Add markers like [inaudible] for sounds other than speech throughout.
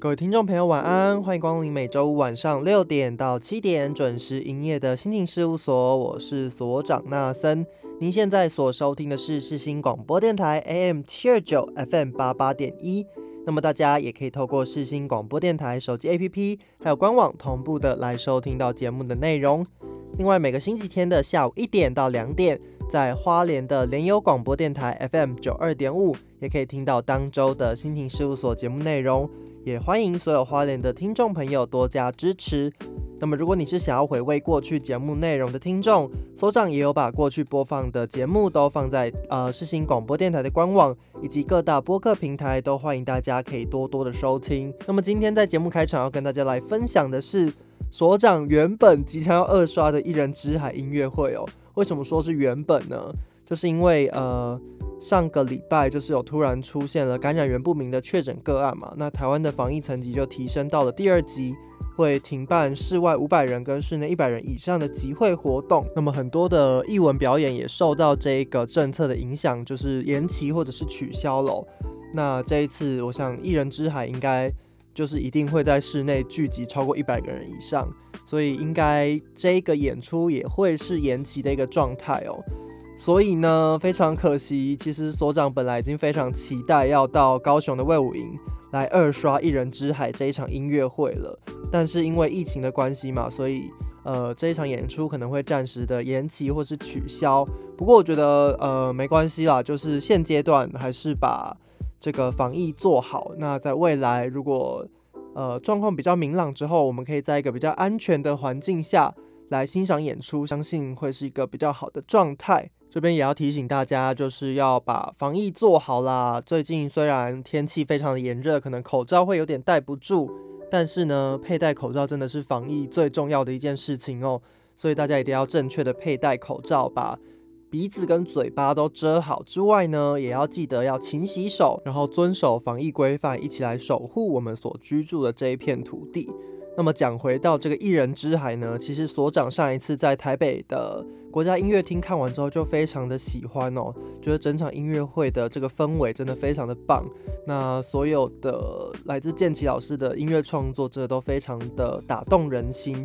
各位听众朋友，晚安！欢迎光临每周五晚上六点到七点准时营业的心情事务所，我是所长纳森。您现在所收听的是世新广播电台 AM 七二九 FM 八八点一。那么大家也可以透过世新广播电台手机 APP，还有官网同步的来收听到节目的内容。另外，每个星期天的下午一点到两点，在花莲的联友广播电台 FM 九二点五，也可以听到当周的心情事务所节目内容。也欢迎所有花莲的听众朋友多加支持。那么，如果你是想要回味过去节目内容的听众，所长也有把过去播放的节目都放在呃世新广播电台的官网以及各大播客平台，都欢迎大家可以多多的收听。那么，今天在节目开场要跟大家来分享的是所长原本即将要二刷的《一人之海》音乐会哦。为什么说是原本呢？就是因为呃。上个礼拜就是有突然出现了感染源不明的确诊个案嘛，那台湾的防疫层级就提升到了第二级，会停办室外五百人跟室内一百人以上的集会活动。那么很多的艺文表演也受到这一个政策的影响，就是延期或者是取消了。那这一次，我想一人之海应该就是一定会在室内聚集超过一百个人以上，所以应该这个演出也会是延期的一个状态哦。所以呢，非常可惜，其实所长本来已经非常期待要到高雄的魏武营来二刷《一人之海》这一场音乐会了，但是因为疫情的关系嘛，所以呃这一场演出可能会暂时的延期或是取消。不过我觉得呃没关系啦，就是现阶段还是把这个防疫做好。那在未来如果呃状况比较明朗之后，我们可以在一个比较安全的环境下来欣赏演出，相信会是一个比较好的状态。这边也要提醒大家，就是要把防疫做好啦。最近虽然天气非常的炎热，可能口罩会有点戴不住，但是呢，佩戴口罩真的是防疫最重要的一件事情哦。所以大家一定要正确的佩戴口罩，把鼻子跟嘴巴都遮好。之外呢，也要记得要勤洗手，然后遵守防疫规范，一起来守护我们所居住的这一片土地。那么讲回到这个一人之海呢，其实所长上一次在台北的国家音乐厅看完之后就非常的喜欢哦，觉得整场音乐会的这个氛围真的非常的棒。那所有的来自建奇老师的音乐创作，这都非常的打动人心，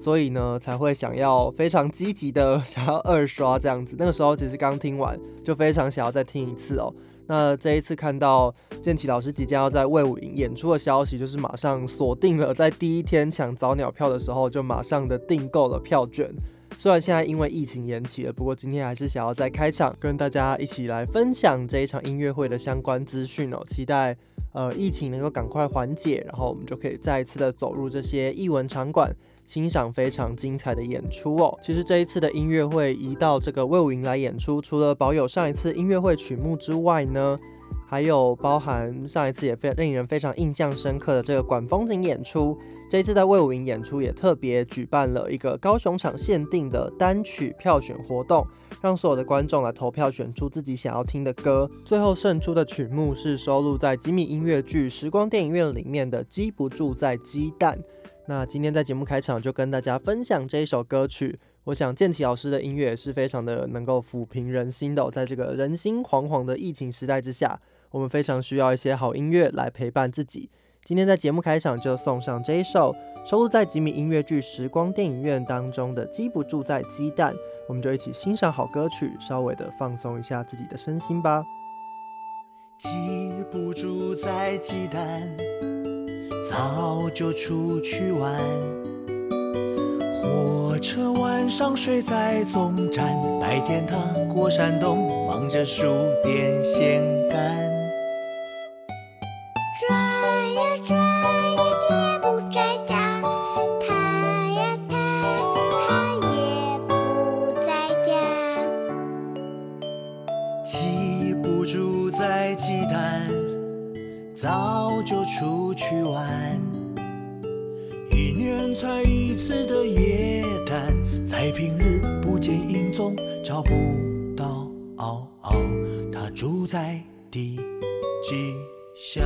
所以呢才会想要非常积极的 [laughs] 想要二刷这样子。那个时候其实刚听完就非常想要再听一次哦。那这一次看到建奇老师即将要在魏武营演出的消息，就是马上锁定了，在第一天抢早鸟票的时候，就马上的订购了票券。虽然现在因为疫情延期了，不过今天还是想要在开场跟大家一起来分享这一场音乐会的相关资讯哦。期待呃疫情能够赶快缓解，然后我们就可以再一次的走入这些艺文场馆。欣赏非常精彩的演出哦。其实这一次的音乐会移到这个魏武营来演出，除了保有上一次音乐会曲目之外呢，还有包含上一次也非令人非常印象深刻的这个管风景演出。这一次在魏武营演出也特别举办了一个高雄场限定的单曲票选活动，让所有的观众来投票选出自己想要听的歌。最后胜出的曲目是收录在吉米音乐剧《时光电影院》里面的《积不住在鸡蛋》。那今天在节目开场就跟大家分享这一首歌曲，我想建奇老师的音乐也是非常的能够抚平人心的。在这个人心惶惶的疫情时代之下，我们非常需要一些好音乐来陪伴自己。今天在节目开场就送上这一首收录在吉米音乐剧《时光电影院》当中的《记不住在鸡蛋》，我们就一起欣赏好歌曲，稍微的放松一下自己的身心吧。记不住在鸡蛋。早就出去玩，火车晚上睡在总站，白天他过山东，忙着数电线杆。就出去玩。一年才一次的夜探，在平日不见影踪，找不到。嗷嗷，他住在第几巷？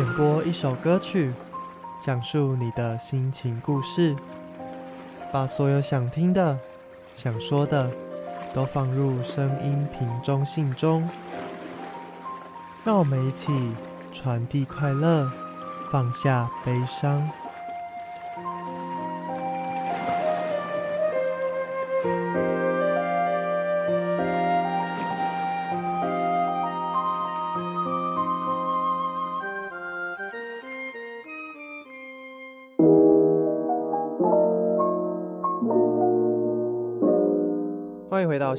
点播一首歌曲，讲述你的心情故事，把所有想听的、想说的都放入声音瓶中信中，让我们一起传递快乐，放下悲伤。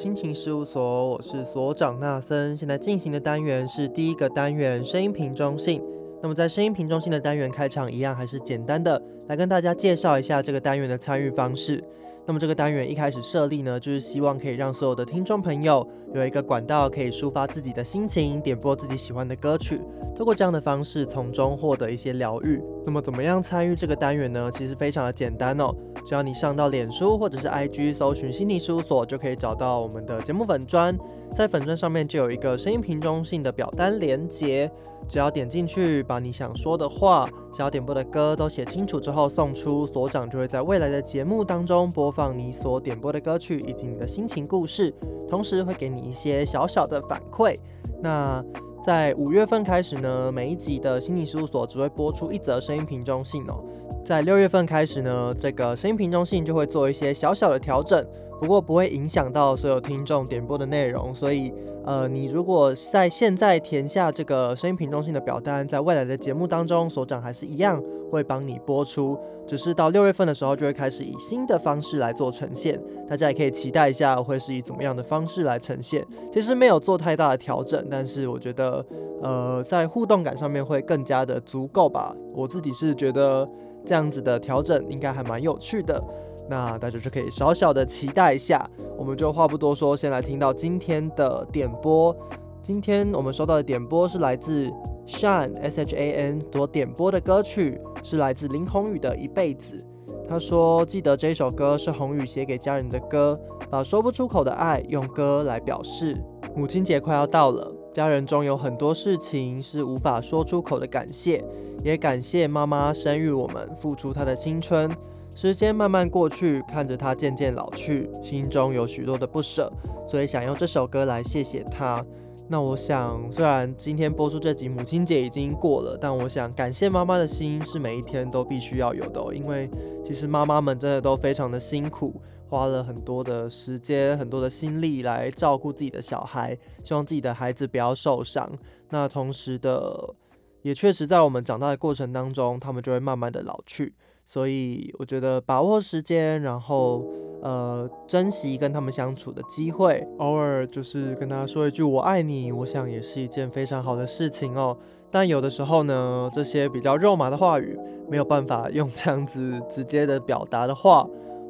心情事务所，我是所长纳森。现在进行的单元是第一个单元声音瓶中信。那么在声音瓶中信的单元开场一样，还是简单的来跟大家介绍一下这个单元的参与方式。那么这个单元一开始设立呢，就是希望可以让所有的听众朋友有一个管道可以抒发自己的心情，点播自己喜欢的歌曲，透过这样的方式从中获得一些疗愈。那么怎么样参与这个单元呢？其实非常的简单哦，只要你上到脸书或者是 IG 搜寻心理事务所，就可以找到我们的节目粉砖，在粉砖上面就有一个声音瓶中信的表单连接，只要点进去，把你想说的话、想要点播的歌都写清楚之后送出，所长就会在未来的节目当中播放你所点播的歌曲以及你的心情故事，同时会给你一些小小的反馈。那在五月份开始呢，每一集的心理事务所只会播出一则声音瓶中信哦。在六月份开始呢，这个声音瓶中性就会做一些小小的调整，不过不会影响到所有听众点播的内容。所以，呃，你如果在现在填下这个声音瓶中性的表单，在未来的节目当中，所长还是一样会帮你播出，只是到六月份的时候就会开始以新的方式来做呈现。大家也可以期待一下，会是以怎么样的方式来呈现。其实没有做太大的调整，但是我觉得，呃，在互动感上面会更加的足够吧。我自己是觉得。这样子的调整应该还蛮有趣的，那大家就可以小小的期待一下。我们就话不多说，先来听到今天的点播。今天我们收到的点播是来自 Shan S H A N 所点播的歌曲，是来自林宏宇的一辈子。他说：“记得这首歌是宏宇写给家人的歌，把说不出口的爱用歌来表示。母亲节快要到了，家人中有很多事情是无法说出口的感谢，也感谢妈妈生育我们，付出她的青春。时间慢慢过去，看着她渐渐老去，心中有许多的不舍，所以想用这首歌来谢谢她。那我想，虽然今天播出这集母亲节已经过了，但我想感谢妈妈的心是每一天都必须要有的，因为其实妈妈们真的都非常的辛苦，花了很多的时间、很多的心力来照顾自己的小孩，希望自己的孩子不要受伤。那同时的，也确实在我们长大的过程当中，他们就会慢慢的老去。所以我觉得把握时间，然后呃珍惜跟他们相处的机会，偶尔就是跟他说一句“我爱你”，我想也是一件非常好的事情哦。但有的时候呢，这些比较肉麻的话语没有办法用这样子直接的表达的话，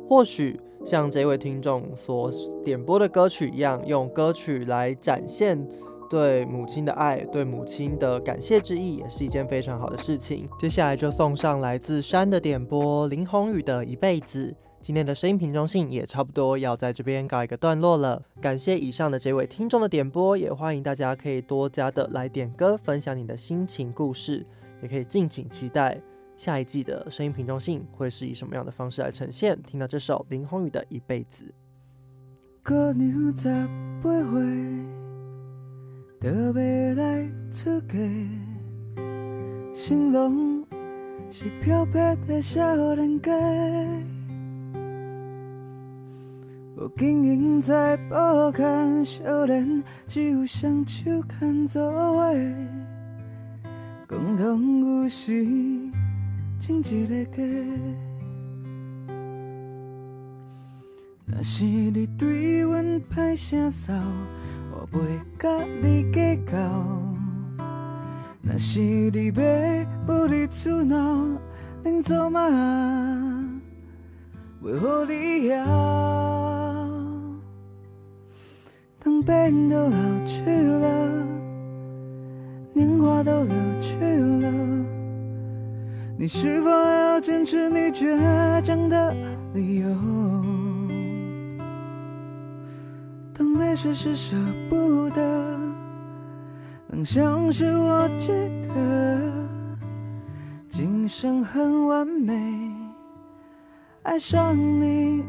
或许像这位听众所点播的歌曲一样，用歌曲来展现。对母亲的爱，对母亲的感谢之意，也是一件非常好的事情。接下来就送上来自山的点播，林宏宇的一辈子。今天的声音瓶中信也差不多要在这边告一个段落了。感谢以上的这位听众的点播，也欢迎大家可以多加的来点歌，分享你的心情故事，也可以敬请期待下一季的声音瓶中信会是以什么样的方式来呈现。听到这首林宏宇的一辈子。就要来出嫁，新郎是漂泊的少年家，无经营在步坎少年，只有双手牵做伙，共同有时种一个家。若是你对阮歹声扫。我袂甲你计较，若是你要不离厝闹，恁做嘛袂好你晓？当变都老去了，年华都流去了，你是否还要坚持你倔强的理由？当泪水是舍不得，能像是我记得，今生很完美，爱上你，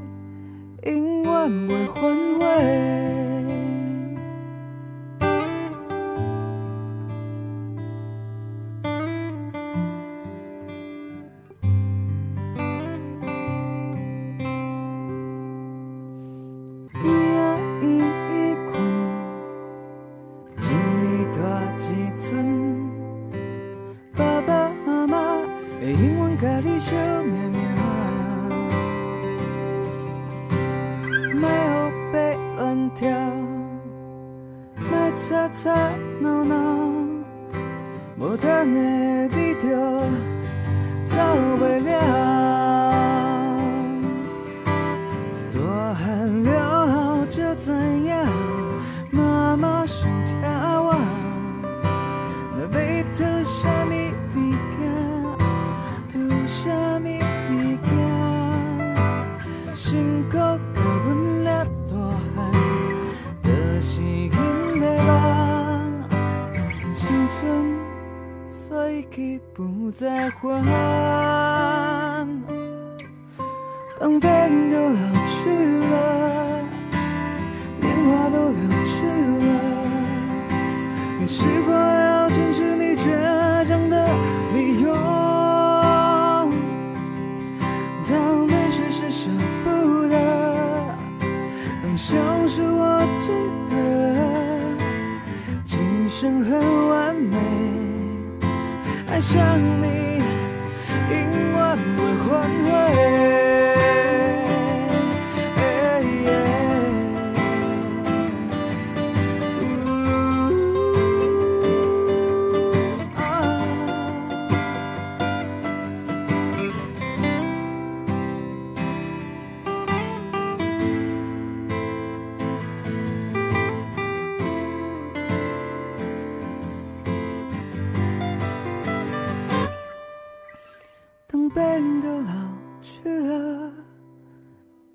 去了，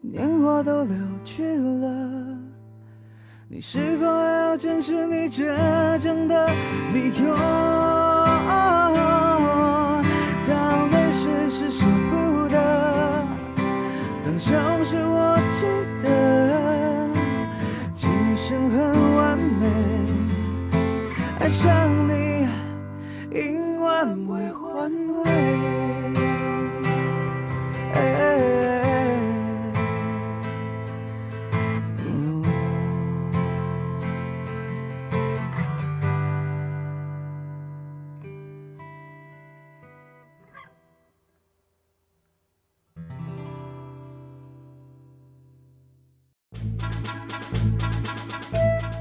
年华都老去了，你是否还要坚持你倔强的理由？当泪水是舍不得，当笑是我记得，今生很完美，爱上你，因完未还未。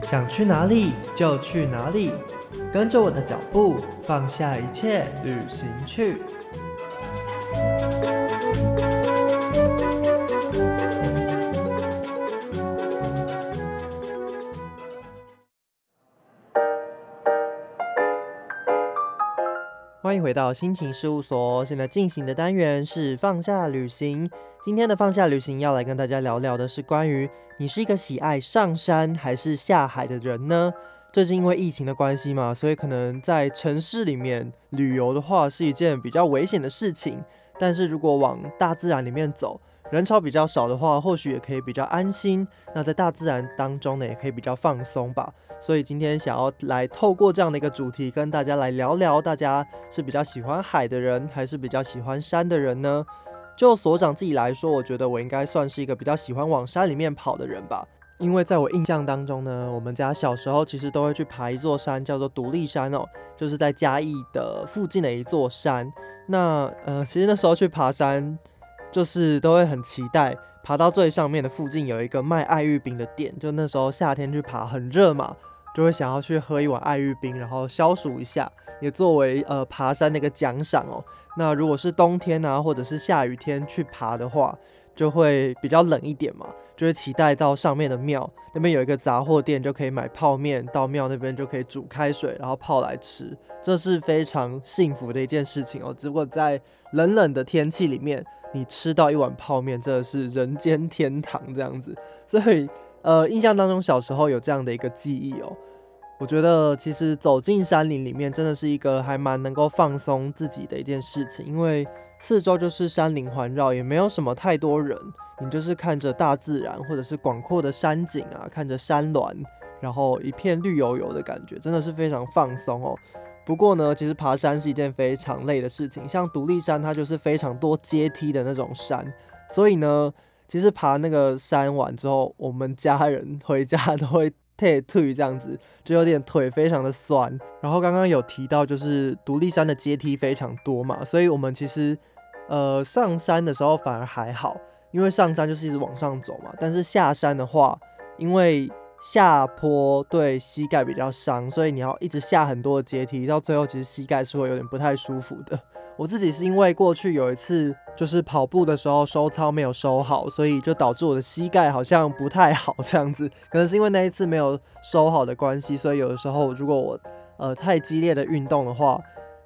想去哪里就去哪里，跟着我的脚步，放下一切，旅行去。到心情事务所，现在进行的单元是放下旅行。今天的放下旅行要来跟大家聊聊的是关于你是一个喜爱上山还是下海的人呢？最近因为疫情的关系嘛，所以可能在城市里面旅游的话是一件比较危险的事情。但是如果往大自然里面走，人潮比较少的话，或许也可以比较安心。那在大自然当中呢，也可以比较放松吧。所以今天想要来透过这样的一个主题，跟大家来聊聊，大家是比较喜欢海的人，还是比较喜欢山的人呢？就所长自己来说，我觉得我应该算是一个比较喜欢往山里面跑的人吧。因为在我印象当中呢，我们家小时候其实都会去爬一座山，叫做独立山哦，就是在嘉义的附近的一座山。那呃，其实那时候去爬山，就是都会很期待，爬到最上面的附近有一个卖爱玉冰的店，就那时候夏天去爬很热嘛，就会想要去喝一碗爱玉冰，然后消暑一下，也作为呃爬山的一个奖赏哦。那如果是冬天啊，或者是下雨天去爬的话，就会比较冷一点嘛，就会期待到上面的庙那边有一个杂货店，就可以买泡面，到庙那边就可以煮开水，然后泡来吃，这是非常幸福的一件事情哦。只不过在冷冷的天气里面，你吃到一碗泡面，真的是人间天堂这样子。所以呃，印象当中小时候有这样的一个记忆哦。我觉得其实走进山林里面，真的是一个还蛮能够放松自己的一件事情，因为四周就是山林环绕，也没有什么太多人，你就是看着大自然或者是广阔的山景啊，看着山峦，然后一片绿油油的感觉，真的是非常放松哦。不过呢，其实爬山是一件非常累的事情，像独立山，它就是非常多阶梯的那种山，所以呢，其实爬那个山完之后，我们家人回家都会。退退这样子，就有点腿非常的酸。然后刚刚有提到，就是独立山的阶梯非常多嘛，所以我们其实呃上山的时候反而还好，因为上山就是一直往上走嘛。但是下山的话，因为下坡对膝盖比较伤，所以你要一直下很多的阶梯，到最后其实膝盖是会有点不太舒服的。[laughs] 我自己是因为过去有一次就是跑步的时候收操没有收好，所以就导致我的膝盖好像不太好这样子。[laughs] 可能是因为那一次没有收好的关系，所以有的时候如果我呃太激烈的运动的话，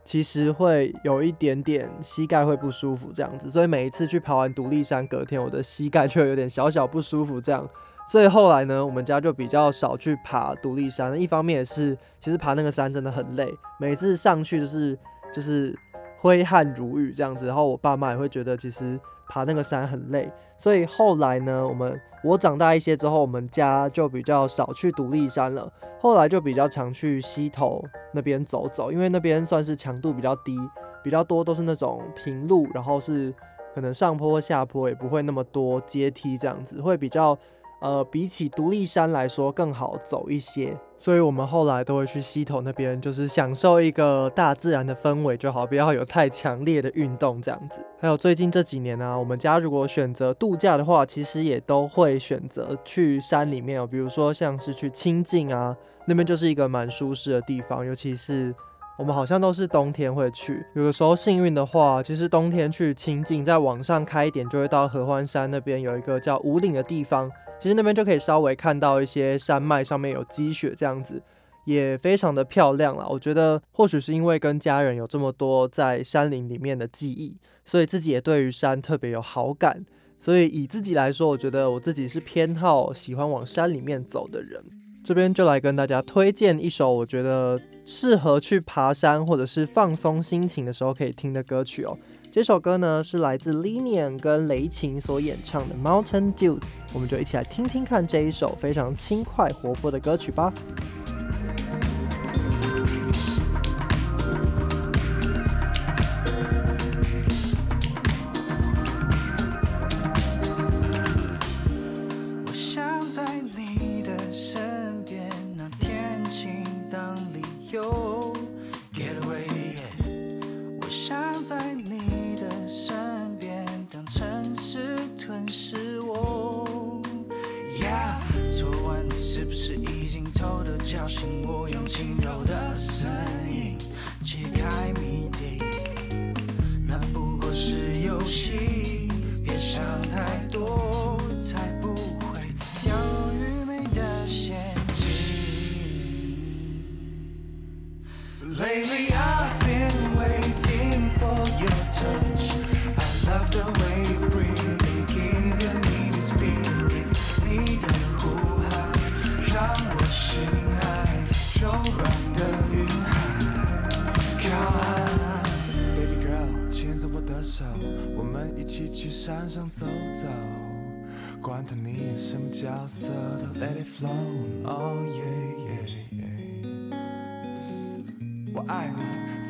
其实会有一点点膝盖会不舒服这样子。所以每一次去爬完独立山，隔天我的膝盖就有点小小不舒服这样。所以后来呢，我们家就比较少去爬独立山。一方面也是，其实爬那个山真的很累，每次上去就是就是。挥汗如雨这样子，然后我爸妈也会觉得其实爬那个山很累，所以后来呢，我们我长大一些之后，我们家就比较少去独立山了，后来就比较常去溪头那边走走，因为那边算是强度比较低，比较多都是那种平路，然后是可能上坡下坡也不会那么多阶梯这样子，会比较呃比起独立山来说更好走一些。所以我们后来都会去溪头那边，就是享受一个大自然的氛围就好，不要有太强烈的运动这样子。还有最近这几年呢，我们家如果选择度假的话，其实也都会选择去山里面哦，比如说像是去清境啊，那边就是一个蛮舒适的地方。尤其是我们好像都是冬天会去，有的时候幸运的话，其实冬天去清境，再往上开一点，就会到合欢山那边有一个叫五岭的地方。其实那边就可以稍微看到一些山脉上面有积雪这样子也非常的漂亮啦。我觉得或许是因为跟家人有这么多在山林里面的记忆所以自己也对于山特别有好感所以以自己来说我觉得我自己是偏好喜欢往山里面走的人。这边就来跟大家推荐一首我觉得适合去爬山或者是放松心情的时候可以听的歌曲哦。这首歌呢是来自 lenien 跟雷琴所演唱的 mountain dew 我们就一起来听听看这一首非常轻快活泼的歌曲吧。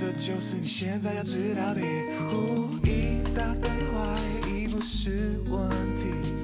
这就是你现在要知道的故一大堆怀疑不是问题。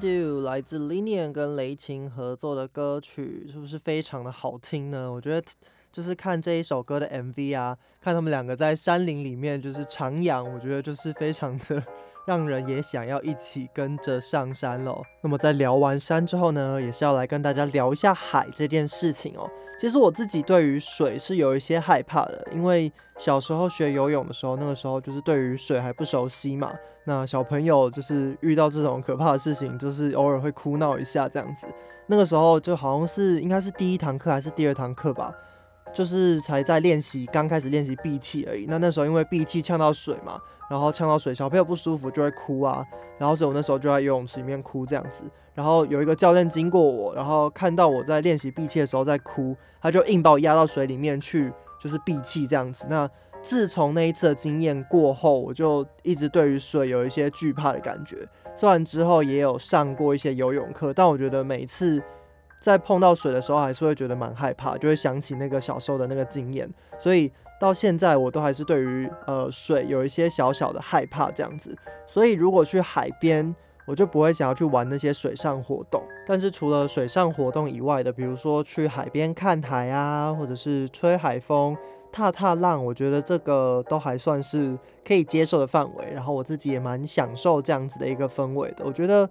就来自 Linian 跟雷琴合作的歌曲是不是非常的好听呢？我觉得就是看这一首歌的 mv 啊看他们两个在山林里面就是徜徉我觉得就是非常的让人也想要一起跟着上山喽。那么在聊完山之后呢，也是要来跟大家聊一下海这件事情哦。其实我自己对于水是有一些害怕的，因为小时候学游泳的时候，那个时候就是对于水还不熟悉嘛。那小朋友就是遇到这种可怕的事情，就是偶尔会哭闹一下这样子。那个时候就好像是应该是第一堂课还是第二堂课吧，就是才在练习，刚开始练习闭气而已。那那时候因为闭气呛到水嘛，[laughs] 然后呛到水，小朋友不舒服就会哭啊。然后所以我那时候就在游泳池里面哭这样子。然后有一个教练经过我，然后看到我在练习闭气的时候在哭，他就硬把我压到水里面去，就是闭气这样子。那自从那一次的经验过后，我就一直对于水有一些惧怕的感觉。虽然之后也有上过一些游泳课，但我觉得每次在碰到水的时候，还是会觉得蛮害怕，就会想起那个小时候的那个经验。所以到现在，我都还是对于呃水有一些小小的害怕这样子。所以如果去海边，我就不会想要去玩那些水上活动。但是除了水上活动以外的，比如说去海边看海啊，或者是吹海风。踏踏浪，我觉得这个都还算是可以接受的范围。然后我自己也蛮享受这样子的一个氛围的。我觉得，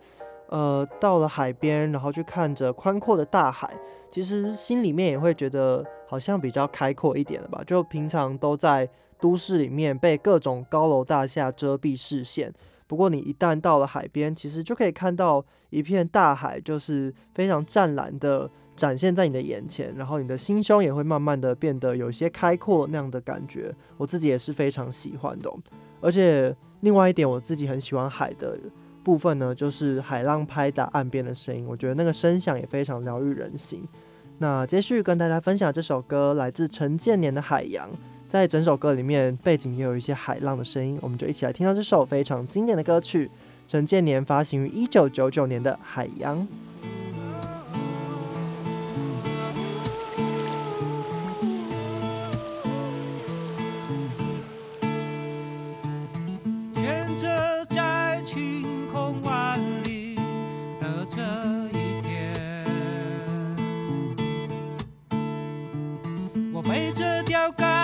呃，到了海边，然后去看着宽阔的大海，其实心里面也会觉得好像比较开阔一点了吧。就平常都在都市里面被各种高楼大厦遮蔽视线，不过你一旦到了海边，其实就可以看到一片大海，就是非常湛蓝的。展现在你的眼前，然后你的心胸也会慢慢的变得有些开阔那样的感觉，我自己也是非常喜欢的。而且另外一点，我自己很喜欢海的部分呢，就是海浪拍打岸边的声音，我觉得那个声响也非常疗愈人心。那接续跟大家分享这首歌，来自陈建年的《海洋》，在整首歌里面背景也有一些海浪的声音，我们就一起来听到这首非常经典的歌曲，陈建年发行于一九九九年的《海洋》。yoke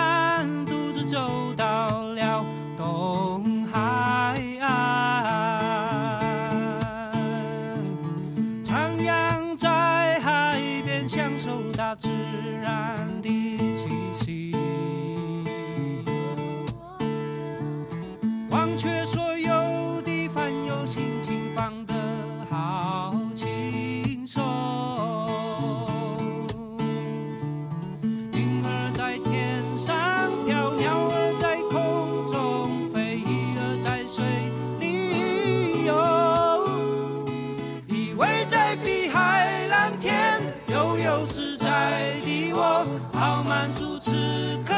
此刻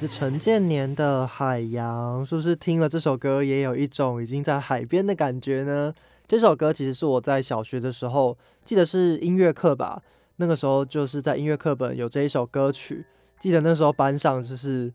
自陈建年的《海洋》，是不是听了这首歌也有一种已经在海边的感觉呢？这首歌其实是我在小学的时候，记得是音乐课吧，那个时候就是在音乐课本有这一首歌曲，记得那时候班上就是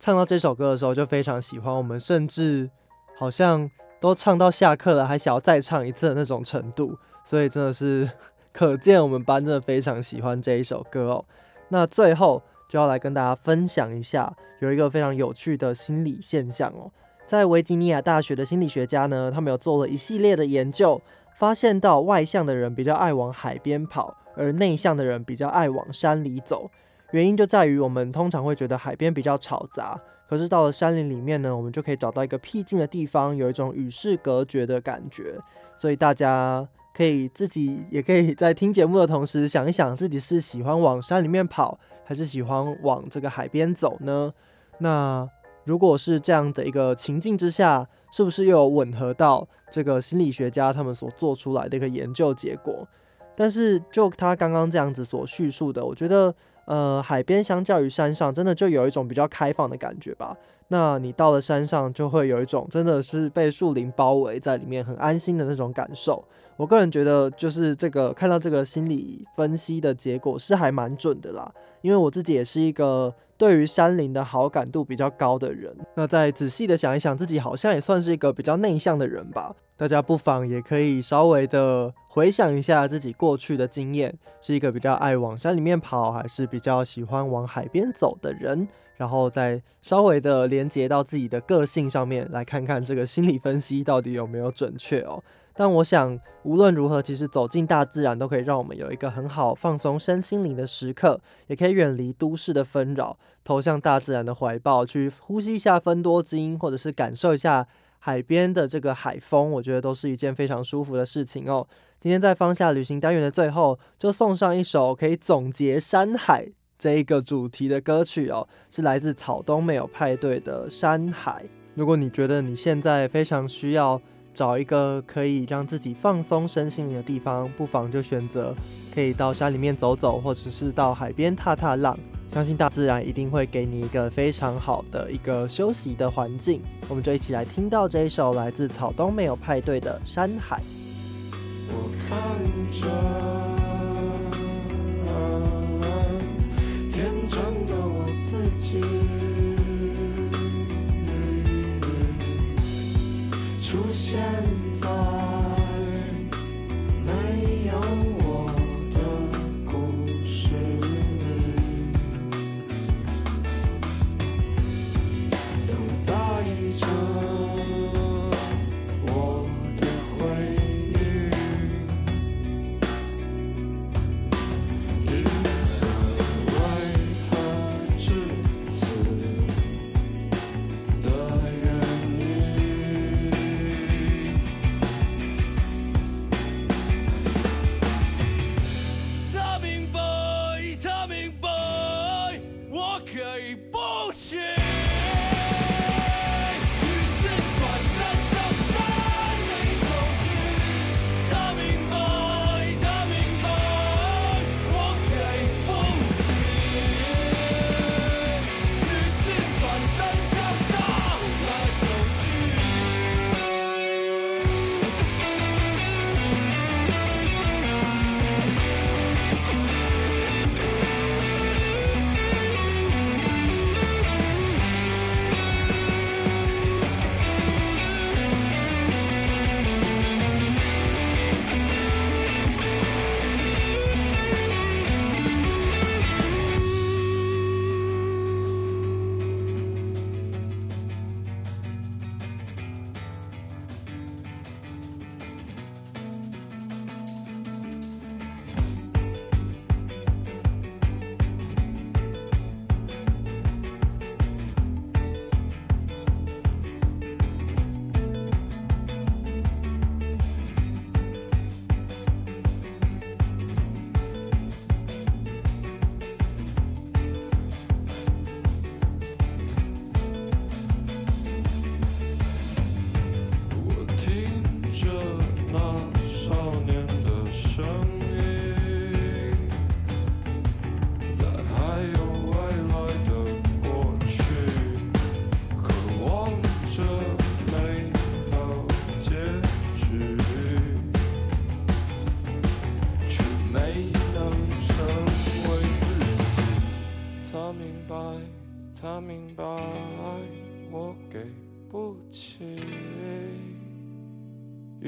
唱到这首歌的时候就非常喜欢，我们甚至好像都唱到下课了，还想要再唱一次的那种程度，所以真的是 [laughs] 可见我们班真的非常喜欢这一首歌哦。那最后。就要来跟大家分享一下，有一个非常有趣的心理现象哦。在维吉尼亚大学的心理学家呢，他们有做了一系列的研究，发现到外向的人比较爱往海边跑，而内向的人比较爱往山里走。原因就在于我们通常会觉得海边比较吵杂，可是到了山林里面呢，我们就可以找到一个僻静的地方，有一种与世隔绝的感觉。所以大家可以自己也可以在听节目的同时想一想，自己是喜欢往山里面跑。还是喜欢往这个海边走呢？那如果是这样的一个情境之下，是不是又有吻合到这个心理学家他们所做出来的一个研究结果？但是就他刚刚这样子所叙述的，我觉得，呃，海边相较于山上，真的就有一种比较开放的感觉吧。那你到了山上，就会有一种真的是被树林包围在里面，很安心的那种感受。我个人觉得，就是这个看到这个心理分析的结果是还蛮准的啦。因为我自己也是一个对于山林的好感度比较高的人，那再仔细的想一想，自己好像也算是一个比较内向的人吧。大家不妨也可以稍微的回想一下自己过去的经验，是一个比较爱往山里面跑，还是比较喜欢往海边走的人，然后再稍微的连接到自己的个性上面，来看看这个心理分析到底有没有准确哦。但我想，无论如何，其实走进大自然都可以让我们有一个很好放松身心灵的时刻，也可以远离都市的纷扰，投向大自然的怀抱，去呼吸一下芬多精，或者是感受一下海边的这个海风，我觉得都是一件非常舒服的事情哦。今天在放下旅行单元的最后，就送上一首可以总结山海这一个主题的歌曲哦，是来自草东没有派对的《山海》。如果你觉得你现在非常需要，找一个可以让自己放松身心灵的地方，不妨就选择可以到山里面走走，或者是到海边踏踏浪。相信大自然一定会给你一个非常好的一个休息的环境。我们就一起来听到这一首来自草东没有派对的《山海》。我看着天真的我自己。出现在。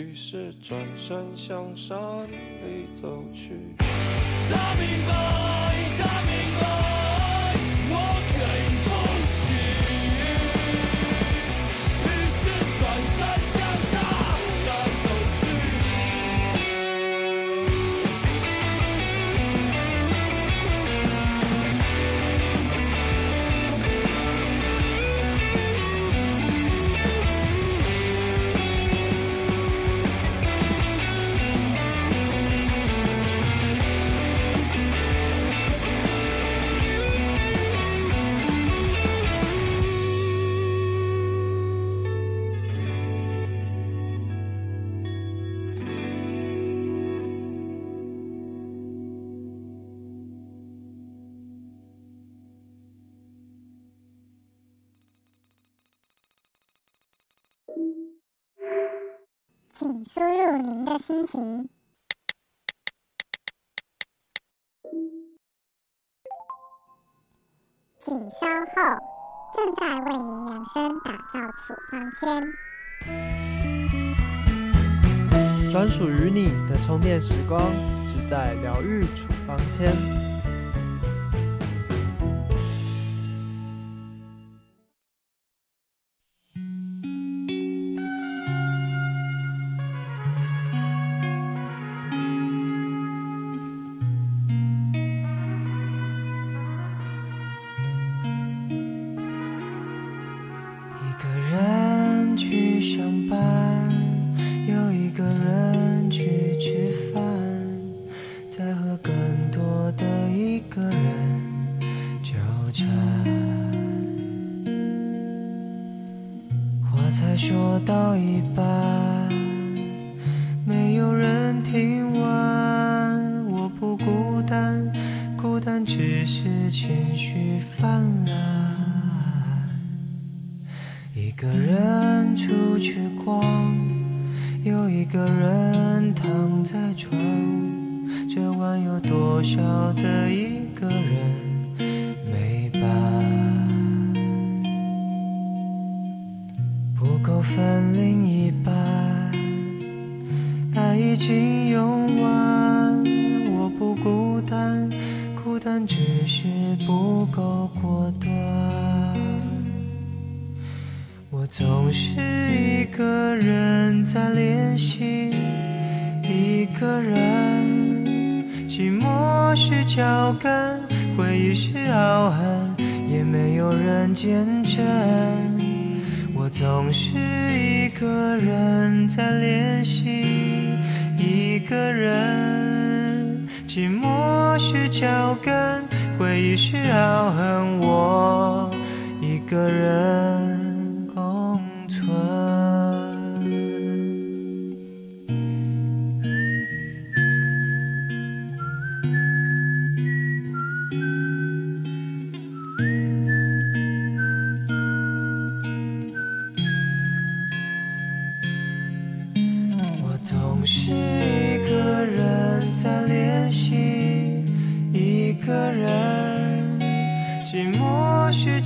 于是转身向山里走去。他明白，他明白，我给请输入您的心情。请稍后，正在为您量身打造处方签。专属于你的充电时光，只在疗愈处方签。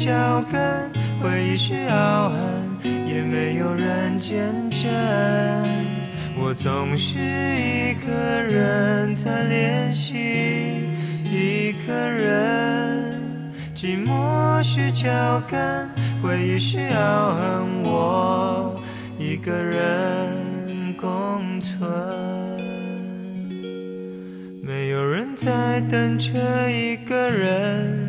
脚跟，回忆是傲寒，也没有人见证。我总是一个人在练习，一个人，寂寞是脚跟，回忆是傲寒，我一个人共存。没有人在等着一个人，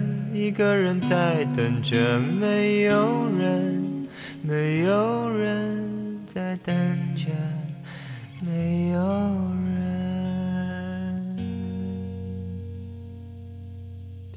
一个人在等着没有人，没有人在等着没有人。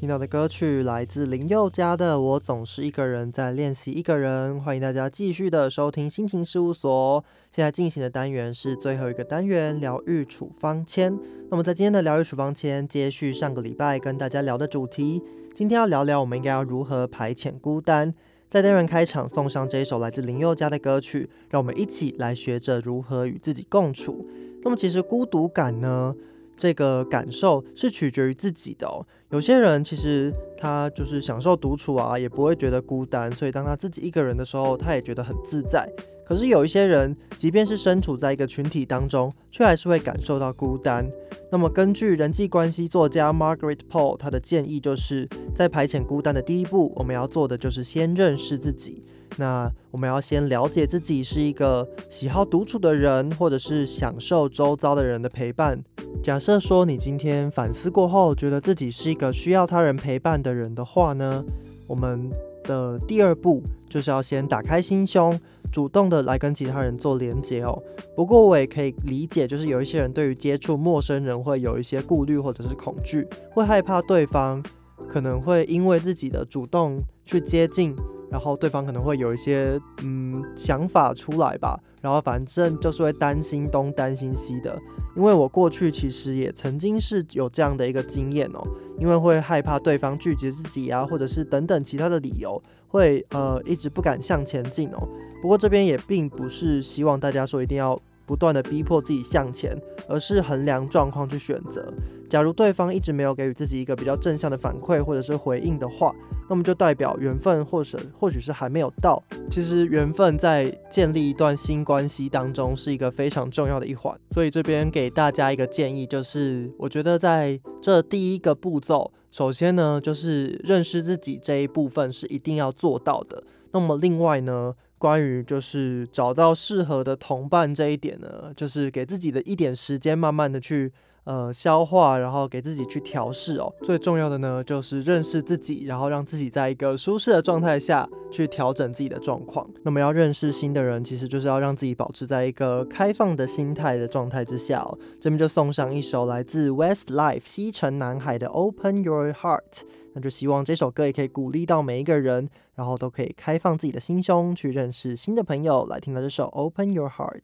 听到的歌曲来自林宥嘉的《我总是一个人在练习一个人》，欢迎大家继续的收听心情事务所。现在进行的单元是最后一个单元——疗愈处方签。那么在今天的疗愈处方签，接续上个礼拜跟大家聊的主题，今天要聊聊我们应该要如何排遣孤单。在单元开场送上这一首来自林宥嘉的歌曲，让我们一起来学着如何与自己共处。那么其实孤独感呢？这个感受是取决于自己的哦。有些人其实他就是享受独处啊，也不会觉得孤单，所以当他自己一个人的时候，他也觉得很自在。可是有一些人，即便是身处在一个群体当中，却还是会感受到孤单。那么，根据人际关系作家 Margaret Paul 他的建议，就是在排遣孤单的第一步，我们要做的就是先认识自己。那我们要先了解自己是一个喜好独处的人，或者是享受周遭的人的陪伴。假设说你今天反思过后，觉得自己是一个需要他人陪伴的人的话呢，我们的第二步就是要先打开心胸。主动的来跟其他人做连接哦。不过我也可以理解，就是有一些人对于接触陌生人会有一些顾虑或者是恐惧，会害怕对方可能会因为自己的主动去接近，然后对方可能会有一些嗯想法出来吧。然后反正就是会担心东担心西的。因为我过去其实也曾经是有这样的一个经验哦，因为会害怕对方拒绝自己啊，或者是等等其他的理由，会呃一直不敢向前进哦。不过这边也并不是希望大家说一定要不断的逼迫自己向前，而是衡量状况去选择。假如对方一直没有给予自己一个比较正向的反馈或者是回应的话，那么就代表缘分或者或许是还没有到。其实缘分在建立一段新关系当中是一个非常重要的一环。所以这边给大家一个建议，就是我觉得在这第一个步骤，首先呢就是认识自己这一部分是一定要做到的。那么另外呢？关于就是找到适合的同伴这一点呢，就是给自己的一点时间，慢慢的去呃消化，然后给自己去调试哦。最重要的呢，就是认识自己，然后让自己在一个舒适的状态下去调整自己的状况。那么要认识新的人，其实就是要让自己保持在一个开放的心态的状态之下哦。这边就送上一首来自 Westlife 西城男孩的 Open Your Heart。那就希望这首歌也可以鼓励到每一个人，然后都可以开放自己的心胸，去认识新的朋友。来听到这首《Open Your Heart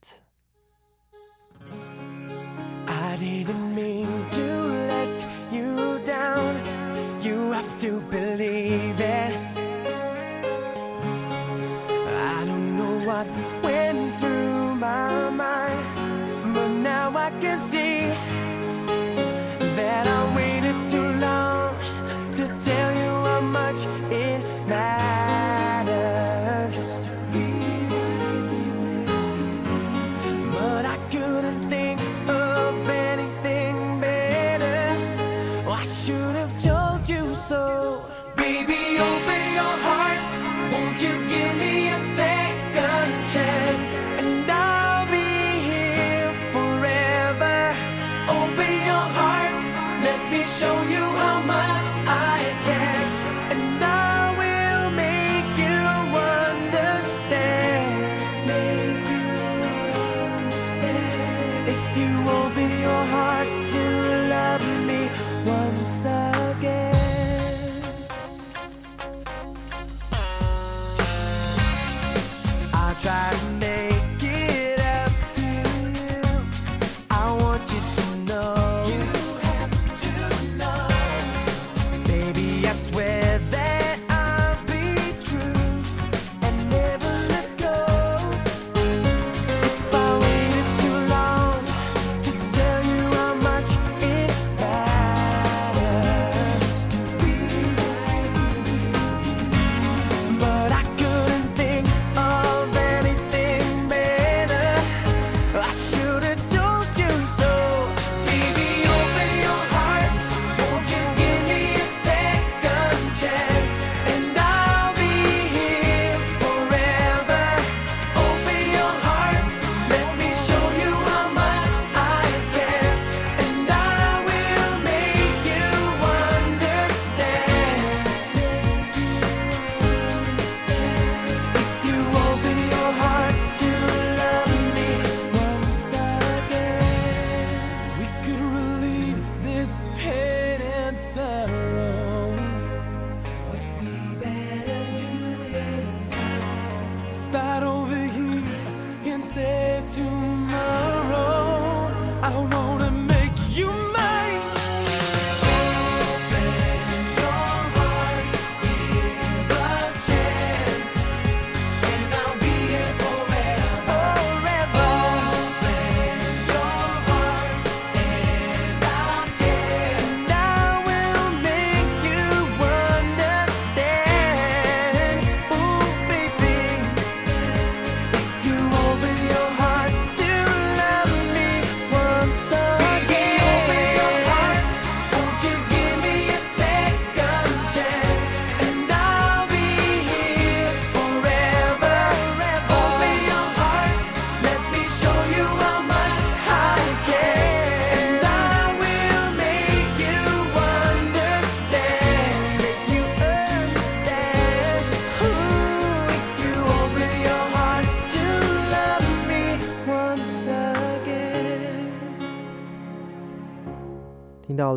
mean to let you down. You have to believe it. I don't know what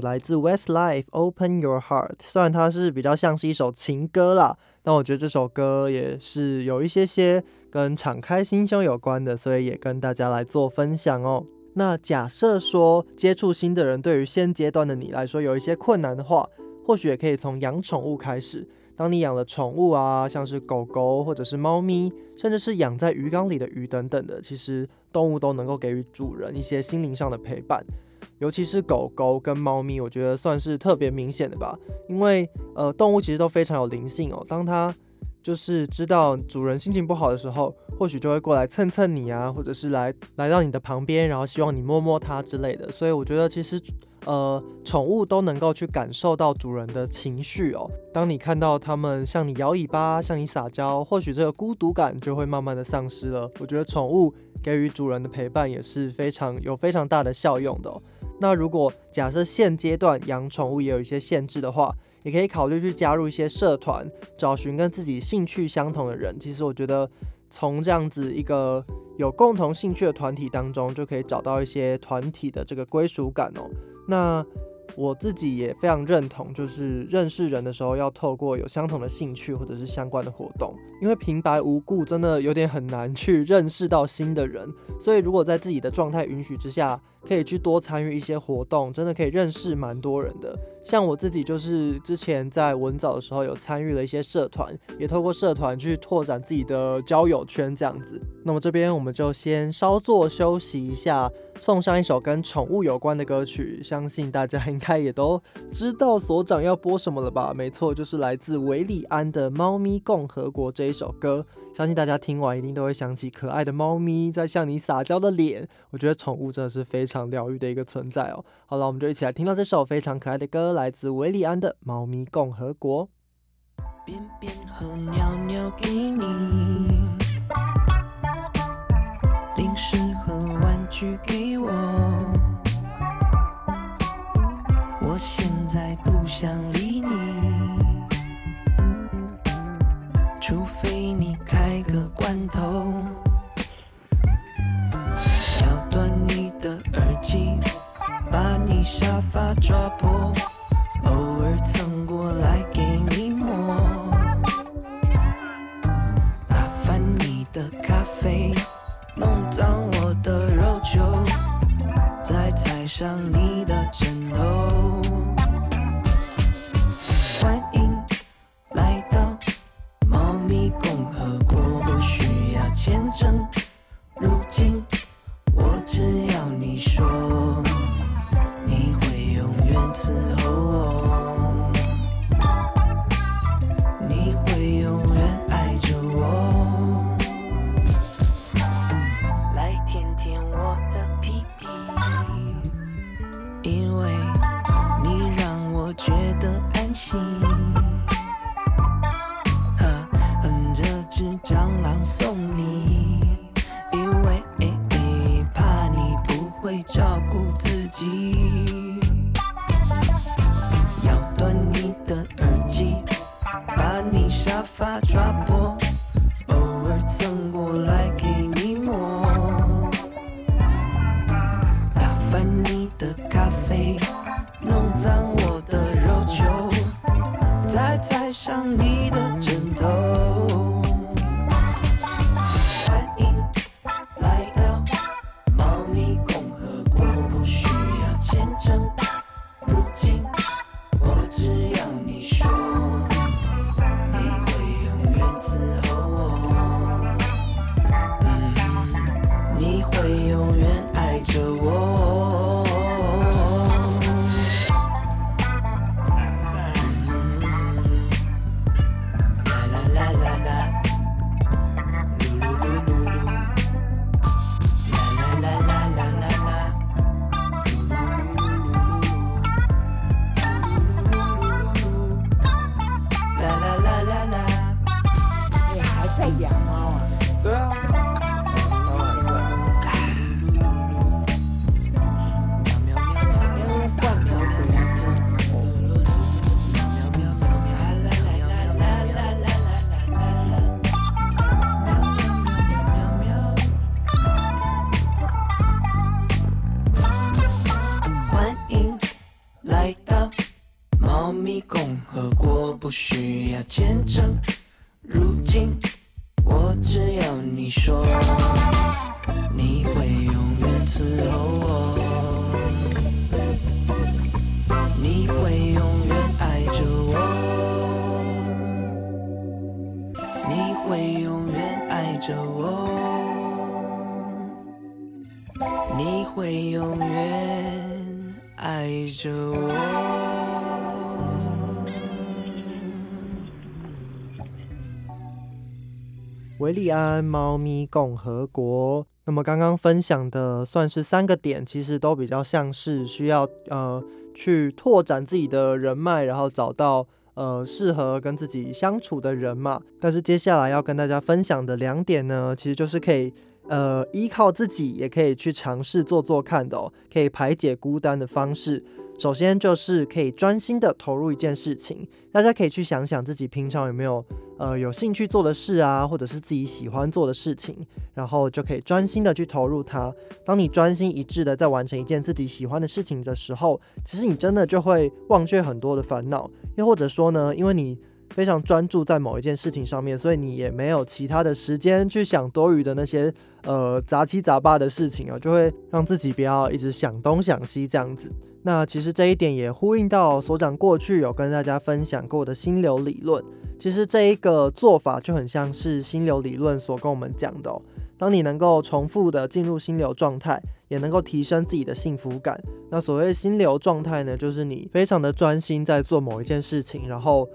来自 Westlife《Open Your Heart》，虽然它是比较像是一首情歌啦，但我觉得这首歌也是有一些些跟敞开心胸有关的，所以也跟大家来做分享哦。那假设说接触新的人对于现阶段的你来说有一些困难的话，或许也可以从养宠物开始。当你养了宠物啊，像是狗狗或者是猫咪，甚至是养在鱼缸里的鱼等等的，其实动物都能够给予主人一些心灵上的陪伴。尤其是狗狗跟猫咪，我觉得算是特别明显的吧，因为呃，动物其实都非常有灵性哦。当它就是知道主人心情不好的时候，或许就会过来蹭蹭你啊，或者是来来到你的旁边，然后希望你摸摸它之类的。所以我觉得其实呃，宠物都能够去感受到主人的情绪哦。当你看到它们向你摇尾巴、向你撒娇，或许这个孤独感就会慢慢的丧失了。我觉得宠物给予主人的陪伴也是非常有非常大的效用的。那如果假设现阶段养宠物也有一些限制的话，也可以考虑去加入一些社团，找寻跟自己兴趣相同的人。其实我觉得从这样子一个有共同兴趣的团体当中，就可以找到一些团体的这个归属感哦。那我自己也非常认同，就是认识人的时候要透过有相同的兴趣或者是相关的活动，因为平白无故真的有点很难去认识到新的人。所以如果在自己的状态允许之下，可以去多参与一些活动，真的可以认识蛮多人的。像我自己就是之前在文藻的时候有参与了一些社团，也透过社团去拓展自己的交友圈这样子。那么这边我们就先稍作休息一下，送上一首跟宠物有关的歌曲，相信大家应该也都知道所长要播什么了吧？没错，就是来自韦礼安的《猫咪共和国》这一首歌。相信大家听完一定都会想起可爱的猫咪在向你撒娇的脸。我觉得宠物真的是非常疗愈的一个存在哦。好了，我们就一起来听到这首非常可爱的歌，来自韦礼安的《猫咪共和国》。便便和尿尿给你，零食许给我。我现在不想理你，除非你开个罐头，咬断你的耳机，把你沙发抓破，会维利安猫咪共和国。那么刚刚分享的算是三个点，其实都比较像是需要呃去拓展自己的人脉，然后找到呃适合跟自己相处的人嘛。但是接下来要跟大家分享的两点呢，其实就是可以呃依靠自己，也可以去尝试做做看的哦，可以排解孤单的方式。首先就是可以专心的投入一件事情，大家可以去想想自己平常有没有呃有兴趣做的事啊，或者是自己喜欢做的事情，然后就可以专心的去投入它。当你专心一致的在完成一件自己喜欢的事情的时候，其实你真的就会忘却很多的烦恼，又或者说呢，因为你非常专注在某一件事情上面，所以你也没有其他的时间去想多余的那些呃杂七杂八的事情啊，就会让自己不要一直想东想西这样子。那其实这一点也呼应到所长过去有跟大家分享过的心流理论。其实这一个做法就很像是心流理论所跟我们讲的。当你能够重复的进入心流状态，也能够提升自己的幸福感。那所谓心流状态呢，就是你非常的专心在做某一件事情，然后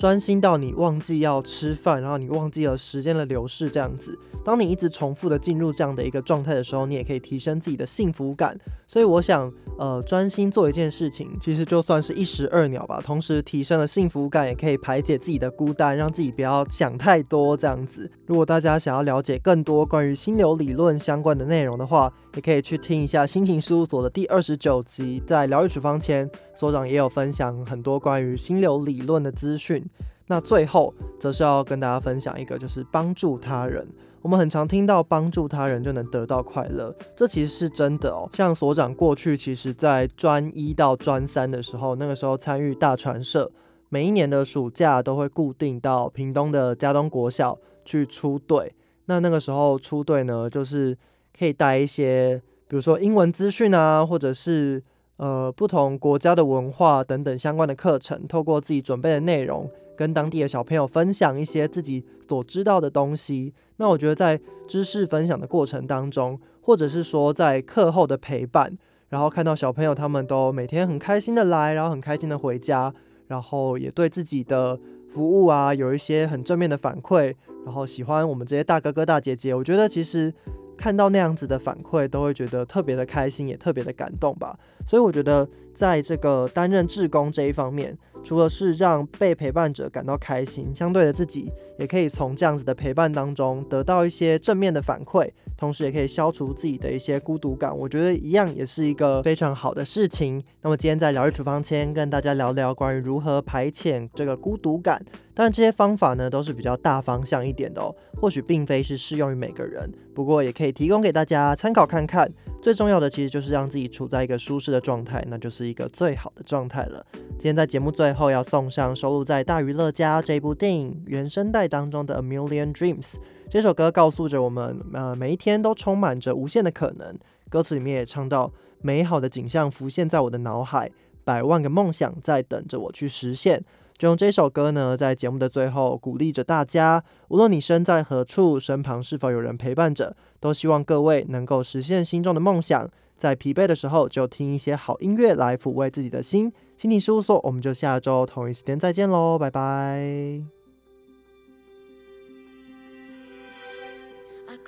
专心到你忘记要吃饭，然后你忘记了时间的流逝这样子。当你一直重复的进入这样的一个状态的时候，你也可以提升自己的幸福感。所以我想，呃，专心做一件事情，其实就算是一石二鸟吧。同时提升了幸福感，也可以排解自己的孤单，让自己不要想太多这样子。如果大家想要了解更多关于心流理论相关的内容的话，也可以去听一下心情事务所的第二十九集，在疗愈处方前，所长也有分享很多关于心流理论的资讯。那最后，则是要跟大家分享一个，就是帮助他人。我们很常听到帮助他人就能得到快乐，这其实是真的哦。像所长过去其实在专一到专三的时候，那个时候参与大传社，每一年的暑假都会固定到屏东的嘉东国小去出队。那那个时候出队呢，就是可以带一些，比如说英文资讯啊，或者是呃不同国家的文化等等相关的课程，透过自己准备的内容，跟当地的小朋友分享一些自己所知道的东西。那我觉得在知识分享的过程当中，或者是说在课后的陪伴，然后看到小朋友他们都每天很开心的来，然后很开心的回家，然后也对自己的服务啊有一些很正面的反馈，然后喜欢我们这些大哥哥大姐姐，我觉得其实看到那样子的反馈，都会觉得特别的开心，也特别的感动吧。所以我觉得在这个担任志工这一方面，除了是让被陪伴者感到开心，相对的自己也可以从这样子的陪伴当中得到一些正面的反馈，同时也可以消除自己的一些孤独感。我觉得一样也是一个非常好的事情。那么今天在疗愈处方签跟大家聊聊关于如何排遣这个孤独感。当然这些方法呢都是比较大方向一点的哦，或许并非是适用于每个人，不过也可以提供给大家参考看看。最重要的其实就是让自己处在一个舒适的状态，那就是一个最好的状态了。今天在节目最后要送上收录在《大娱乐家》这部电影原声带当中的《A Million Dreams》这首歌，告诉着我们，呃，每一天都充满着无限的可能。歌词里面也唱到，美好的景象浮现在我的脑海，百万个梦想在等着我去实现。就用这首歌呢，在节目的最后鼓励着大家，无论你身在何处，身旁是否有人陪伴着，都希望各位能够实现心中的梦想。在疲惫的时候，就听一些好音乐来抚慰自己的心。心理事务所，我们就下周同一时间再见喽，拜拜。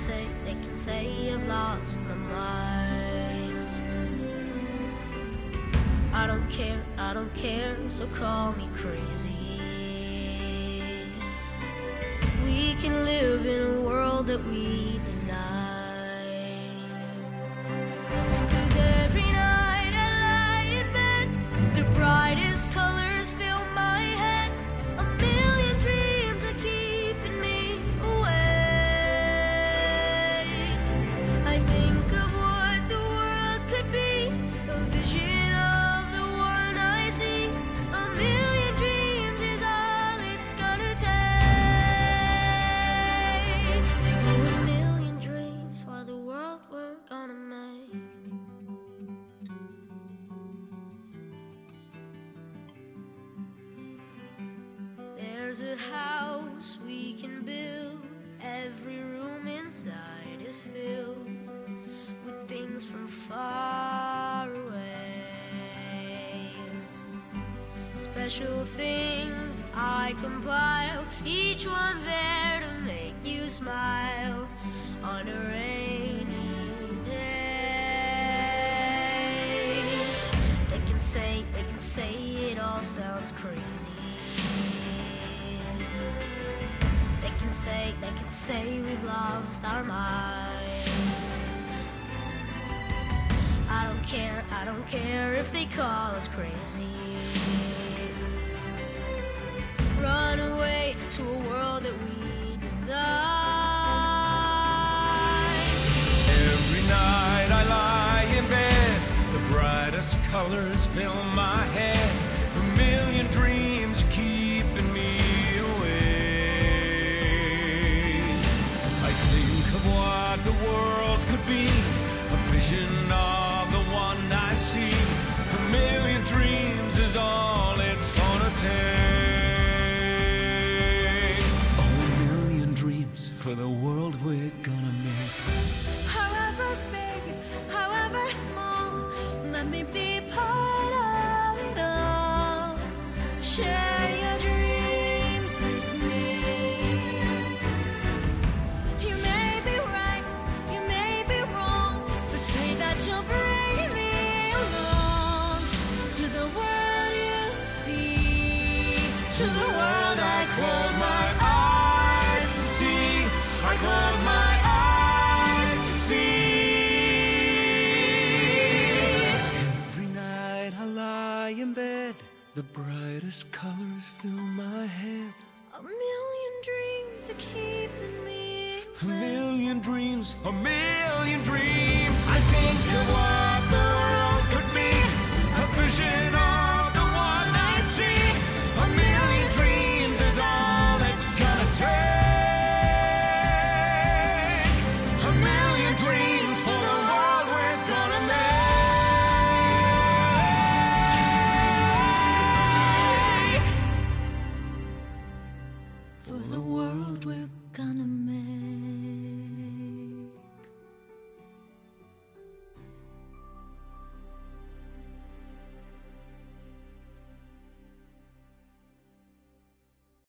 Say, they can say I've lost my mind. I don't care, I don't care, so call me crazy. We can live in a world that we design. Things I compile, each one there to make you smile on a rainy day. They can say, they can say it all sounds crazy. They can say, they can say we've lost our minds. I don't care, I don't care if they call us crazy. Run away to a world that we design. Every night I lie in bed, the brightest colors fill my head. A million dreams keeping me awake. I think of what the world for the world we're gonna make. The brightest colors fill my head. A million dreams are keeping me. Away. A million dreams, a million dreams. I think of